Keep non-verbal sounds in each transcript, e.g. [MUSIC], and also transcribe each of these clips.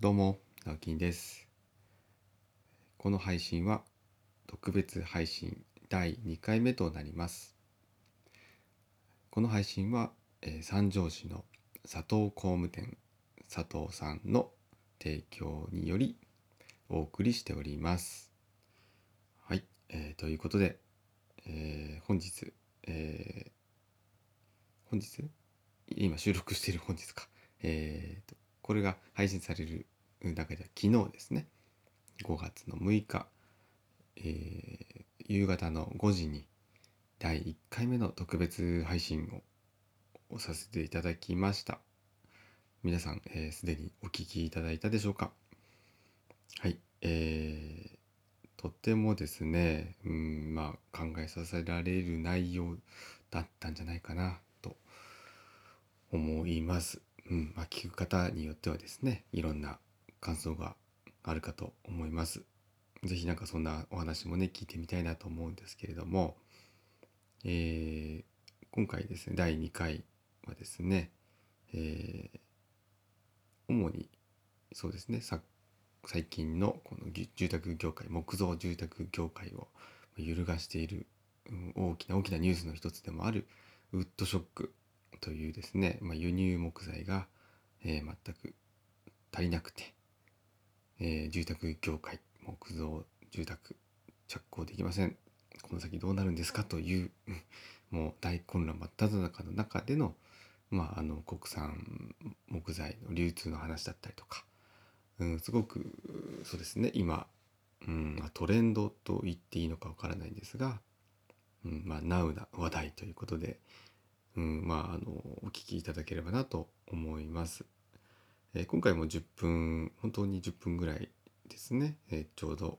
どうも、直樹です。この配信は特別配信第2回目となります。この配信は、えー三条市の佐藤工務店佐藤さんの提供によりお送りしております。はい、えーということで、えー本日、えー本日？今収録している本日か。えーこれが配信される中では昨日ですね。5月の6日、えー夕方の5時に第1回目の特別配信ををさせていただきました。皆さんすで、えー既にお聞きいただいたでしょうか？はいえーとてもですねうんまあ考えさせられる内容だったんじゃないかなと思います。うんまあ、聞く方によってはですねいろんな感想があるかと思います。ぜひなんかそんなお話もね聞いてみたいなと思うんですけれども、えー今回ですね第2回はですね、えー主にそうですね最近のこの住宅業界木造住宅業界を揺るがしている、大きな大きなニュースの一つでもあるウッドショックというですね、まあ、輸入木材が、えー全く足りなくて、えー住宅業界木造住宅着工できません。この先どうなるんですかという [LAUGHS] もう大混乱真っ只中の中での,、まあ、あの国産木材の流通の話だったりとか、うん、すごくそうですね。今、うん、トレンドと言っていいのかわからないんですが、うんまあ、ナウな話題ということで、うん、まああのお聞きいただければなと思います。えー今回も10分本当に10分ぐらいですね、えーちょうど、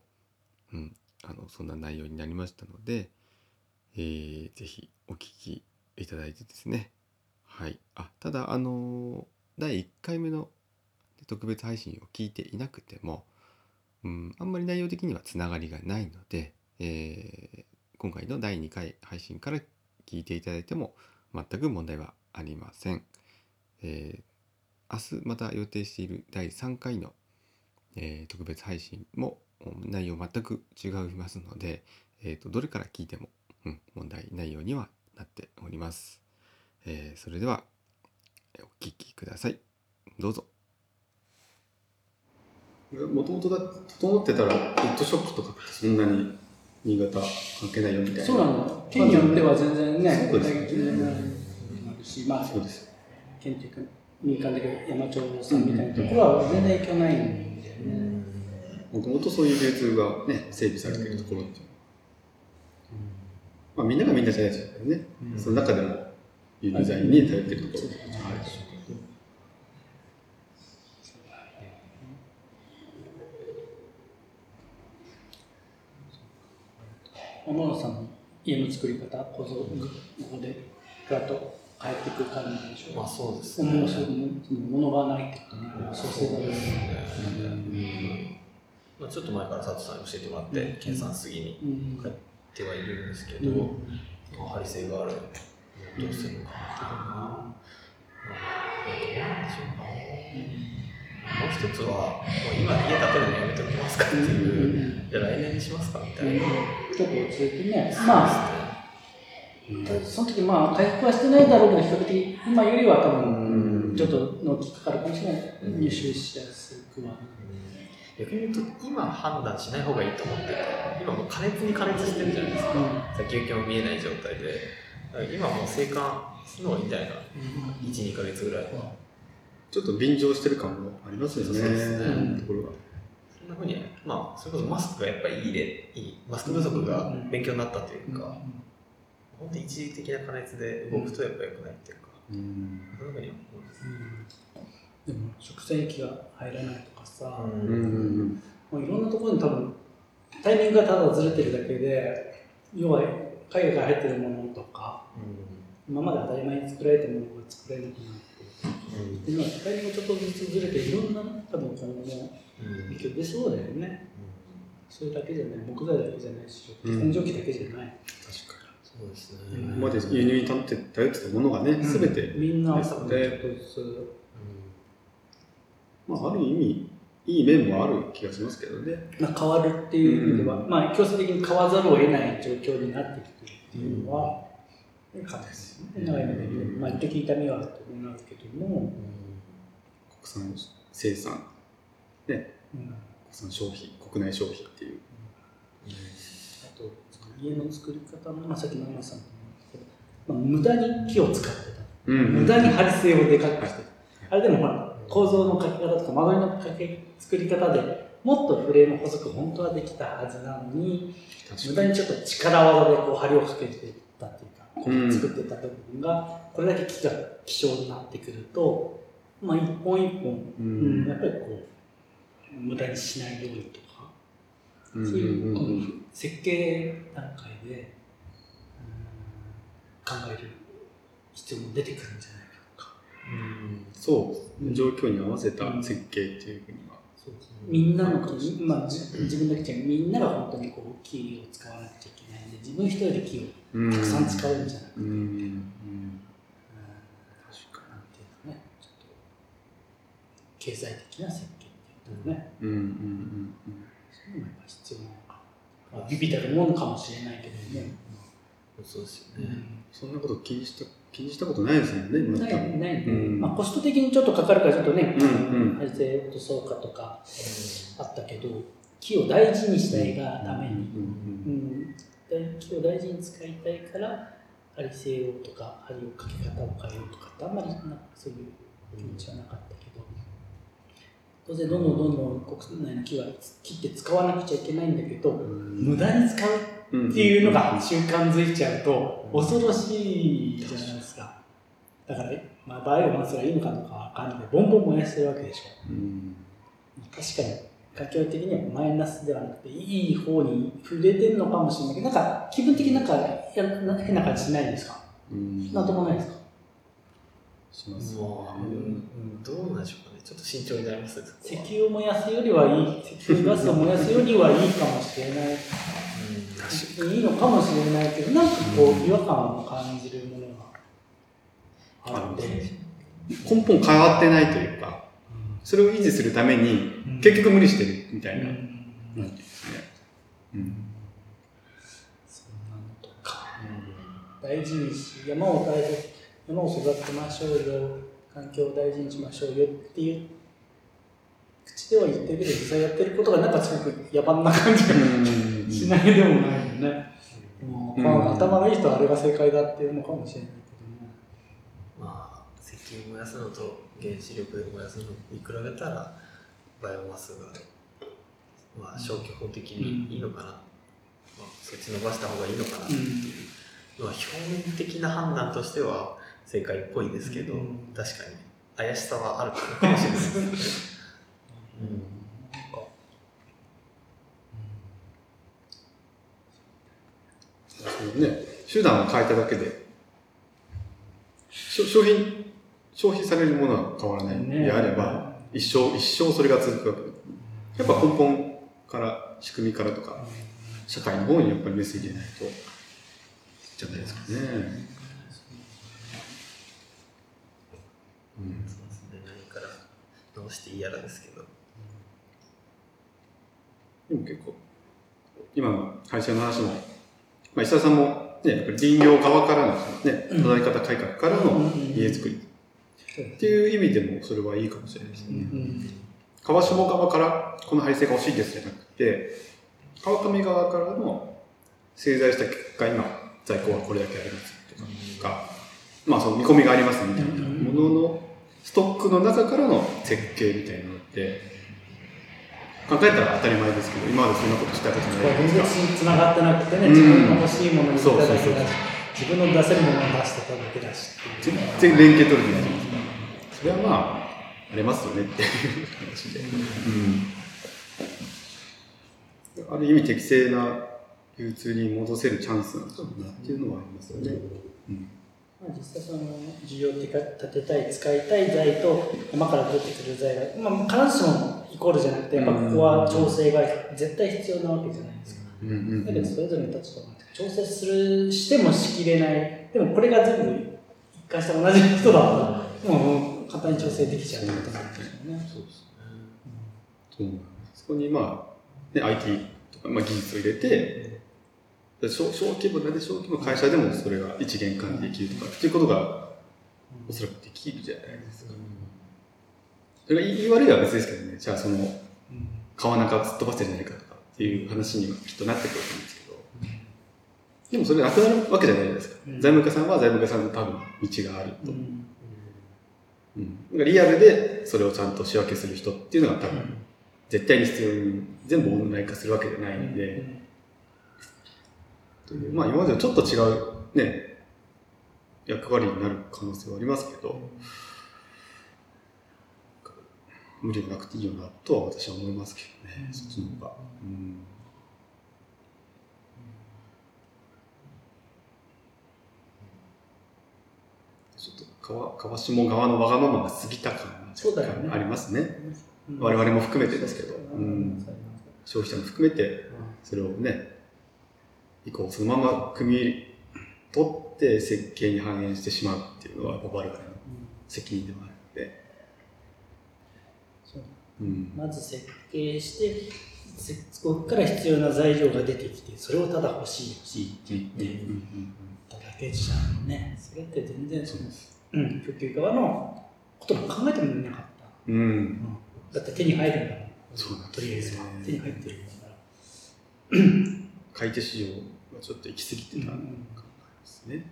うん、あのそんな内容になりましたので、えーぜひお聞きいただいてですね。はい。あただあの第1回目の特別配信を聞いていなくても、うん、あんまり内容的にはつながりがないので、えー今回の第2回配信から聞いていただいても全く問題はありません。えー明日また予定している第3回の、えー特別配信もうん内容全く違いますので、えーとどれから聞いても、うん、問題ないようにはなっております。えーそれではえーお聞きください。どうぞ。もともとだ整ってたら、ウッドショックとかそんなに新潟関係ないよみたいな。そうなの。県によっては全然ね、そうですねうです。県っていうか、民間的山町さんみたいなところは全然影響ないんでね。もともとそういう流通がね、整備されているところっていうまあみんながみんなじゃないですけどね。その中でもに頼っているところ。はい。天野さんの家の作り方、構造、でフラッと変えていく感じでしょうまあか。そうですもうそね。のその物がないっていうかね、そうせざるを得ないまあちょっと前から佐藤さんに教えてもらって、計算杉にうん変えてはいるんですけど、がある。どうするのかなっていうのが、まあ、どうなんでしょうかね。もう一つは、もう今家建てるのやめておきますかっていう、じゃあ来年にしますかみたいな。ちょっと落ち着いてね、まあ、その時まあ回復はしてないだろうけど、比較的今よりは多分、ちょっとのきかかるかもしれない。うん入手しやすくは。逆に言うと、今判断しない方がいいと思ってて、今もう加熱に加熱してるじゃないですか。先行きも見えない状態で、今もう生還するのがいいんじゃないかな。1、2ヶ月ぐらいは。ちょっと便乗してる感もありますよね。そうですねところが。そんなふうに、まあ、それこそマスクがやっぱりいい例、いい、マスク不足が勉強になったというか、本当に一時的な加熱で動くとやっぱ良くないっていうか、うん。そに思うん。です。でも、食洗機が入らないとかさ、うん。うんもういろんなところに多分、タイミングがただずれてるだけで、要は海外から入ってるものとか、今まで当たり前に作られてるものが作れなくなって、で今タイミングがちょっとずつずれて、いろんな多分今後もうん。影響出そうだよね。それだけじゃない、木材だけじゃないし、うん。洗浄機だけじゃない。確かそうです。今まで輸入に頼って頼ってたものがね、すべて、みんな多分ちょっねとずつ、まあある意味、いい面もある気がしますけどね。まあ、変わるっていう意味では、うん。まあ、強制的に変わざるを得ない状況になってきてるっていうのは、ね。長い目で見るまあ、一時痛みはあると思いますけども、国産生産、ね、うん、国産消費、国内消費っていう。家の作り方の、まあ、さっきの山さんまあ、無駄に木を使ってた。うん無駄に張り性をでかくして。た。あれでもほら、構造の書き方とか間取りの書き作り方でもっとフレーム細く本当はできたはずなのに、無駄にちょっと力技でこう張りをかけてたっていうか、こう作ってた部分が、これだけ木が希少になってくると、まあ一本一本、ううんんやっぱりこう、無駄にしないようにとか、うんそういう、うんうんうん設計段階で、うん考える必要も出てくるんじゃないかそう、状況に合わせた設計っていうふうには。そうみんなの木、まあ、じ自分だけじゃなくみんなが本当にこう木を使わなくちゃいけないんで自分一人で木をたくさん使うんじゃなくて、うん。うん。うん。確かなんていうのね。ちょっと経済的な設計っていうのね、に。うん。うん。うん。そういうのがやっぱ必要なのかな、まあ、ビビたるものかもしれないけども、そうですうよね。ん。そんなこと気にした、気にしたことないですもんね、今ないない、うん。まあ、コスト的にちょっとかかるからちょっとね、うんうん。落とそうかとかあったけど木を大事にしたいがために、うんうん、で木を大事に使いたいから針性をとか針をかけ方を変えようとかってあんまりなんかそういう気持ちはなかったけど当然どんどんどんどん国内の木は切って使わなくちゃいけないんだけどうん。無駄に使ううんっていうのが習慣づいちゃうと恐ろしいじゃないですか。だから、まあ、バイオマスがいいのかとかわかんない。けどボンボン燃やしてるわけでしょ。うん。確かに環境的にはマイナスではなくていい方に触れてるのかもしれないけどなんか気分的になんか変な感じしないですか？うん。なんともないですか？します。まあ、うん、どうなんでしょう。ちょっと慎重になります石油を燃やすよりはいい。石油ガスを燃やすよりはいいかもしれない。うん、確かいいのかもしれないけどなんかこう違和感を感じるものがあって、根本変わってないというか、それを維持するために、結局無理してるみたいな。うん。なんですね。うん。そんなのとか。大事にし山を大切山を育てましょうよ環境を大事にしましょうよっていう口では言ってるけど実際やってることがなんかすごく野蛮な感じがしないでもないよね、もううん。まあ頭のいい人はあれが正解だっていうのかもしれないまあ、石油燃やすのと原子力で燃やすのに比べたら、バイオマスが、まあ、消去法的にいいのかな。まあ、そっち伸ばした方がいいのかなっていう。のは、表面的な判断としては正解っぽいですけど、うん。確かに。怪しさはあるかもしれないですね。[LAUGHS] うん。ね、手段を変えただけで、商品、消費されるものは変わらない。のであれば、一生、一生それが続くわけ。やっぱ根本から、仕組みからとか、社会の方にやっぱりメス入れないと、じゃないですかね。うん。そうですね。何から直していいやらですけど。でも結構、今の会社の話も、まあ、石田さんも、ね、やっぱり林業側からの、ね、うん。働き方改革からの家づくり。っていう意味でもそれはいいかもしれないですね。うん。川下側からこの配線が欲しいですじゃなくて、川上側からの製材した結果、今、在庫はこれだけありますとか、まあその見込みがありますみたいなもののストックの中からの設計みたいなのって、考えたら当たり前ですけど、今までそんなことしたことないですか。別につながってなくてね、うん自分の欲しいものにそうだけだし、自分の出せるものを出してただけだし全然連携取れてないじゃないですか。それはまあ、ありますよねっていう話で。うん。ある意味適正な流通に戻せるチャンスなのかなっていうのはありますよね。うん。まあ、実際その需要を立てたい使いたい材と山から出てくる材が、まあ、必ずしもイコールじゃなくてやっぱここは調整が絶対必要なわけじゃないですか。うんうんだけどそれぞれの立場が調整するしてもしきれないでもこれが全部一貫して同じ人だともう簡単に調整できちゃうってことなんですよね。そうですね。そうなんそこにまあ、ね、IT とか、まあ、技術を入れて、で小小規模なで小規模の会社でもそれが一元管理できるとかっていうことがおそらくできるじゃないですか。それが言い悪いは別ですけどね、じゃあその川中突っ飛ばしてじゃないかとかっていう話にはきっとなってくると思うんですけど、でもそれなくなるわけじゃないですか。うん。財務課さんは財務課さんの多分道があると。うん。うん、リアルでそれをちゃんと仕分けする人っていうのが多分絶対に必要に全部オンライン化するわけじゃないんで、というまあ今までとちょっと違うね役割になる可能性はありますけど、無理がなくていいよなとは私は思いますけどね、うん。そっちの方が。うん。ちょっと川川下側のわがままが過ぎた感がありますね。うん。我々も含めてですけど。うんうん。消費者も含めてそれをね、以降そのまま組み取って設計に反映してしまうっていうのはやっぱ我々の責任でもあるので、そう。うん。まず設計してせそこから必要な材料が出てきてそれをただ欲しい欲しいって言ってうんうんただけじゃんね。それって全然そうです。うん、供給側のことも考えてもみなかった、うん、うん、だって手に入るんだもん。そうとりあえずは。手に入ってるんだから買い手市場がちょっと行き過ぎてたのかもしれないですね。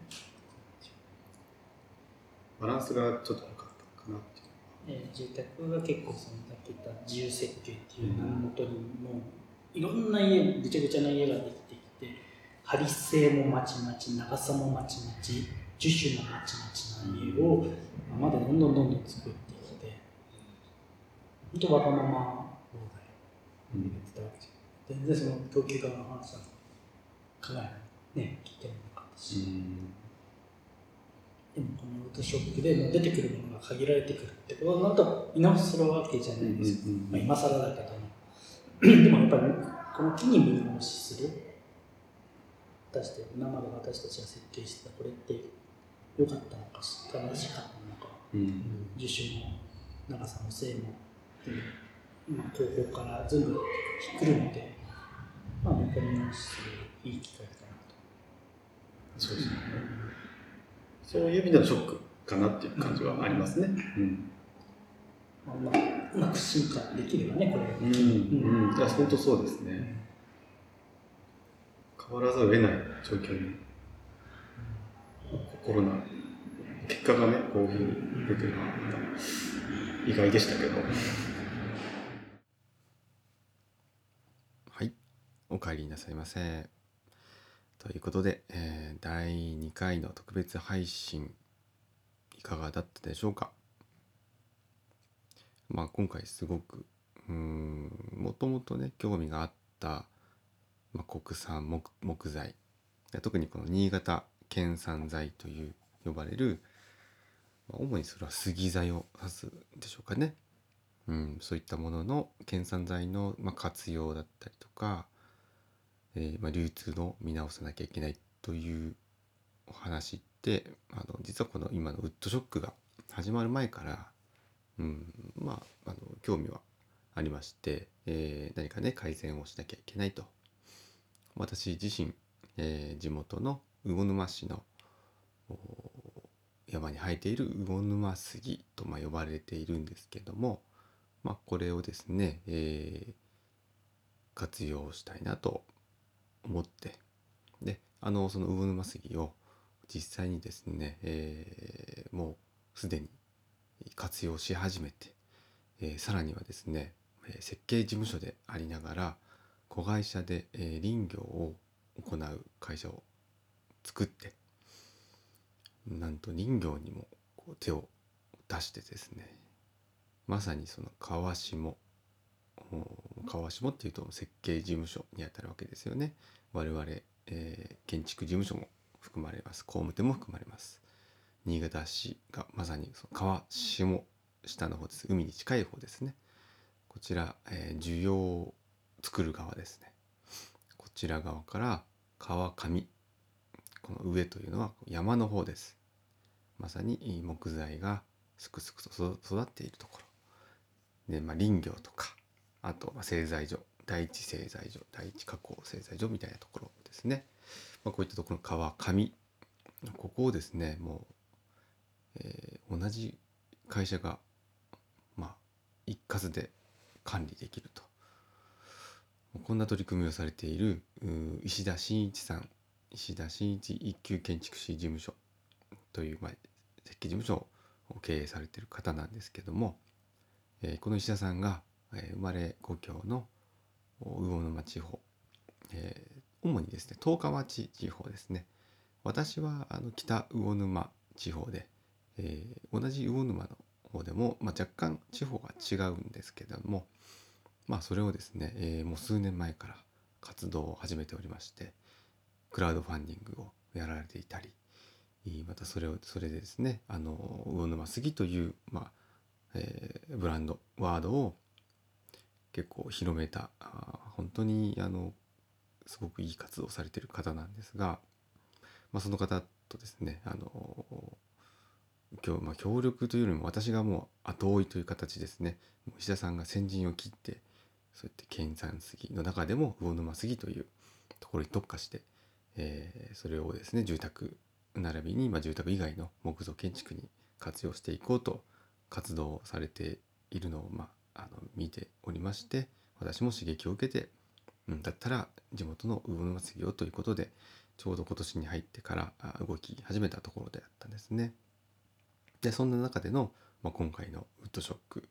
バランスがちょっと悪かったかなっていう。えー住宅が結構そのさっき言った自由設計っていう名のもとにもういろんな家ぐちゃぐちゃな家ができてきて張り性もまちまち長さもまちまち樹種もまちまちな家をまだどんどんどんどん作ってきて本当わがまま放題うん言ってたわけじゃん全然その供給側の話は考えね聞いてもなかったし、でもこのウッドショックで出てくるものが限られてくるってことになると見直しするわけじゃないです。か、まあ、今更だけども。でもやっぱりこの木に見直しする。私たち今まで私たちが設計してたこれって良かったのか正しかったのか。うん。樹種も長さも性も、まあ、後方から全部ひっくるめて、まあ、もう一回見直しするいい機会かなと。そうですね。そういう意味でのショックかなっていう感じはありますね。うん。まあ、うまくうまく進化できればね、これ。うん。うん。いや、本当そうですね。変わらざるを得ない状況に。コロナ、結果がね、こういうふうに出てるのは、意外でしたけど。はい、お帰りなさいませ。ということで、えー第2回の特別配信いかがだったでしょうか？まあ今回すごくうんもともとね興味があった、まあ、国産木木材特にこの新潟県産材という呼ばれる、まあ主にそれは杉材を指すでしょうかね。うん、そういったものの県産材の、まあ、活用だったりとか、えーまあ、流通の見直さなきゃいけないというお話ってあの実はこの今のウッドショックが始まる前から、うん、まああの興味はありまして、えー何かね改善をしなきゃいけないと。私自身、えー地元の魚沼市の山に生えている魚沼杉とまあ呼ばれているんですけども、まあ、これをですね、えー活用したいなと思って。であのその魚沼杉を実際にですね、えーもうすでに活用し始めて、えーさらにはですね設計事務所でありながら子会社で、え林業を行う会社を作ってなんと林業にも手を出してですねまさにその川下川下っていうと設計事務所にあたるわけですよね。我々、えー建築事務所も含まれます。工務店も含まれます。新潟市がまさにその川下下の方です。海に近い方ですね。こちら、えー需要を作る側ですね。こちら側から川上この上というのは山の方です。まさに木材がすくすくと育っているところ。で、まあ、林業とかあと製材所。第一製材所第一加工製材所みたいなところですね、まあ、こういったところの川上ここをですねもう、えー同じ会社がまあ一括で管理できると。こんな取り組みをされている石田真一さん。石田真一一級建築士事務所という、まあ、設計事務所を経営されている方なんですけども、えーこの石田さんが、えー生まれ故郷の魚沼地方、えー主にですね十日町地方ですね。私はあの北魚沼地方で、えー同じ魚沼の方でも、まあ、若干地方が違うんですけどもまあそれをですね、えーもう数年前から活動を始めておりましてクラウドファンディングをやられていたりまたそれをそれでですねあの魚沼杉という、まあえーブランドワードを結構広めた本当にあのすごくいい活動をされてる方なんですが、まあ、その方とですねあの今日、まあ、協力というよりも私がもう後追いという形ですね。石田さんが先陣を切ってそうやって県産杉の中でも魚沼杉というところに特化して、えーそれをですね住宅並びに、まあ、住宅以外の木造建築に活用していこうと活動されているのを、まあ、あの見ておりまして私も刺激を受けて、うん、だったら地元の魚沼杉をということでちょうど今年に入ってから動き始めたところであったんですね。でそんな中での、まあ、今回のウッドショック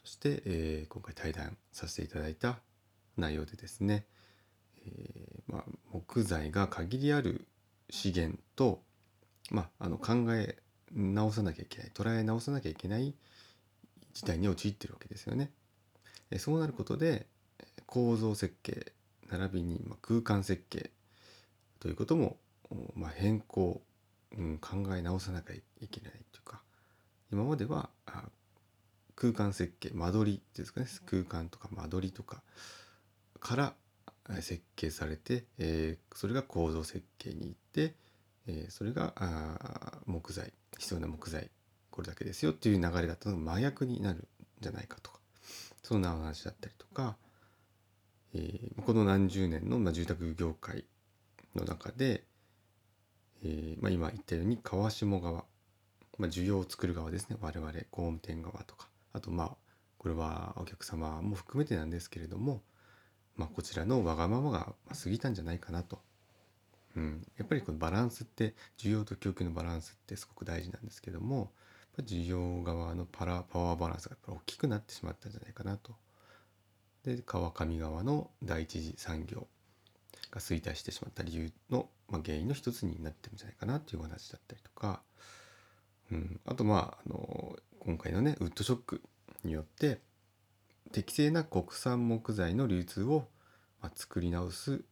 そして、えー今回対談させていただいた内容でですね、えーまあ、木材が限りある資源と、まあ、あの考え直さなきゃいけない捉え直さなきゃいけない事態に陥ってるわけですよね。そうなることで構造設計並びに空間設計ということも、変更、考え直さなきゃいけないというか今までは空間設計間取りですかね空間とか間取りとかから設計されて、それが構造設計に行って、それが木材必要な木材これだけですよっていう流れだったのが真逆になるんじゃないかとか。そんなお話だったりとか、えーこの何十年の、まあ、住宅業界の中で、えーまあ、今言ったように川下側、まあ、需要を作る側ですね。我々工務店側とか。あとまあこれはお客様も含めてなんですけれども、まあ、こちらのわがままが過ぎたんじゃないかなと。うん、やっぱりこのバランスって需要と供給のバランスってすごく大事なんですけどもやっぱ需要側のパラパワーバランスがやっぱ大きくなってしまったんじゃないかなと。で川上側の第一次産業が衰退してしまった理由の、まあ、原因の一つになってるんじゃないかなっていうお話だったりとか、うん、あとまああの今回のねウッドショックによって適正な国産木材の流通を、まあ、作り直す、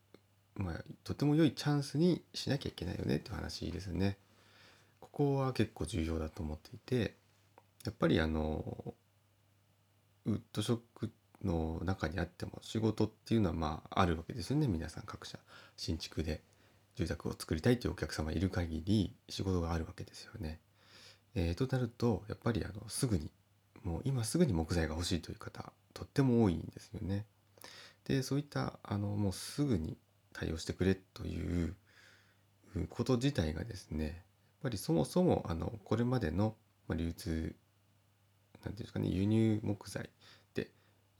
まあ、とても良いチャンスにしなきゃいけないよねっていう話ですね。ここは結構重要だと思っていてやっぱりあのウッドショックの中にあっても仕事っていうのはまああるわけですよね皆さん各社新築で住宅を作りたいというお客様いる限り仕事があるわけですよね。えーとなるとやっぱりあのすぐにもう今すぐに木材が欲しいという方とっても多いんですよね。でそういったあのもうすぐに対応してくれということ自体がですねぱりそもそもあのこれまでの流通なんていうんですかね輸入木材って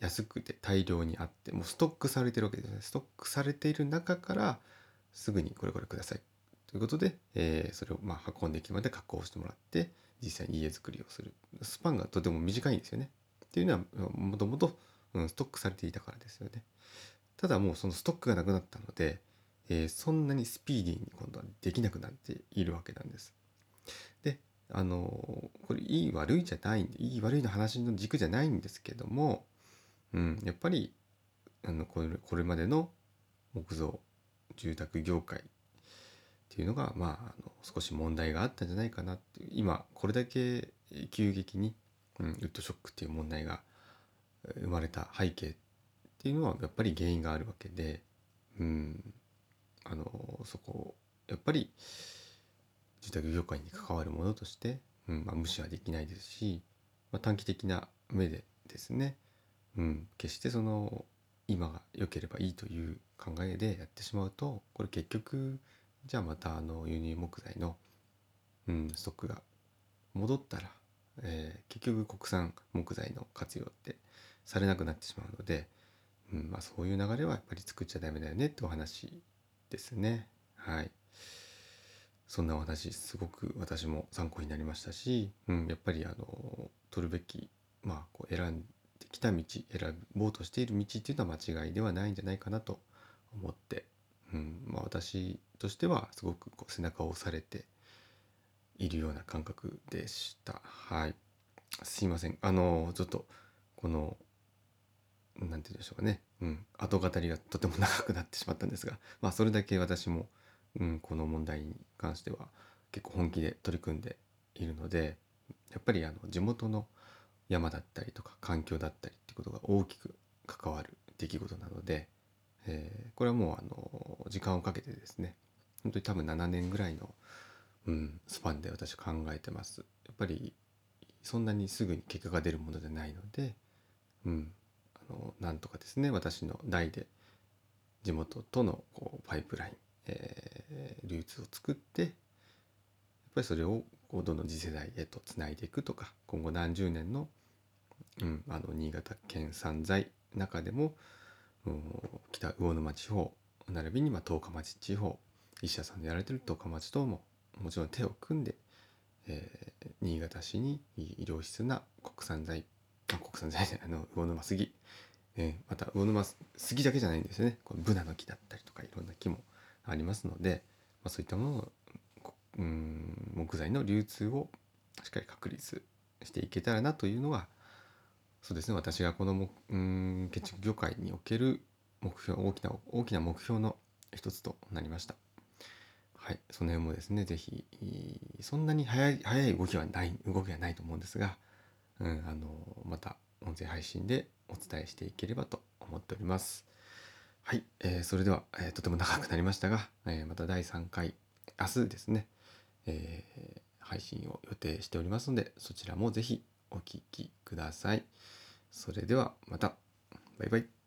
安くて大量にあってもうストックされてるわけですね。ストックされている中からすぐにこれこれください。ということで、えーそれをまあ運んできてまで加工してもらって実際に家づくりをする。スパンがとても短いんですよね。っていうのはもともとストックされていたからですよね。ただもうそのストックがなくなったので、えーそんなにスピーディーに今度はできなくなっているわけなんです。であのこれいい悪いじゃないいい悪いの話の軸じゃないんですけども、うん、やっぱりあのこれこれまでの木造住宅業界っていうのがまああの少し問題があったんじゃないかなって今これだけ急激に、うん、ウッドショックっていう問題が生まれた背景っていうのはやっぱり原因があるわけで、うん、あのそこやっぱり住宅業界に関わるものとして、うんまあ、無視はできないですし、まあ、短期的な目でですねうん、決してその今が良ければいいという考えでやってしまうとこれ結局じゃあまたあの輸入木材の、うん、ストックが戻ったら、えー結局国産木材の活用ってされなくなってしまうので、うんまあ、そういう流れはやっぱり作っちゃダメだよねってお話ですね。はい。そんなお話すごく私も参考になりましたし、うん、やっぱりあの取るべき、まあ、こう選んできた道選ぼうとしている道っていうのは間違いではないんじゃないかなと思って、うんまあ、私としてはすごくこう背中を押されているような感覚でした。はい。すいません。あのちょっとこのなんて言うんでしょうかね、うん、後語りがとても長くなってしまったんですが、まあ、それだけ私も、うん、この問題に関しては結構本気で取り組んでいるのでやっぱりあの地元の山だったりとか環境だったりってことが大きく関わる出来事なので、えーこれはもうあの時間をかけてですね本当に多分7年ぐらいの、うん、スパンで私考えてます。やっぱりそんなにすぐに結果が出るものじゃないので、うん、のなんとかですね私の代で地元とのこうパイプライン、えー流通を作ってやっぱりそれをこうどんどん次世代へとつないでいくとか今後何十年の,、うん、あの新潟県産材中でも、うん北魚沼地方並びにまあ十日町地方医者さんのやられてる十日町とももちろん手を組んで、えー新潟市に医療質な国産材あ国産材じゃないあの魚沼杉、えーまた魚沼杉だけじゃないんですよね。このブナの木だったりとかいろんな木もありますので、まあ、そういったものをうん木材の流通をしっかり確立していけたらなというのはそうですね。私がこのもうん建築業界における目標大きな大きな目標の一つとなりました。はい、その辺もですね是非そんなに早い早い動きはない動きはないと思うんですが、うん、あのまた音声配信でお伝えしていければと思っております。はい、えーそれでは、えーとても長くなりましたが、えーまた第3回明日ですね、えー配信を予定しておりますのでそちらもぜひお聴きください。それではまたバイバイ。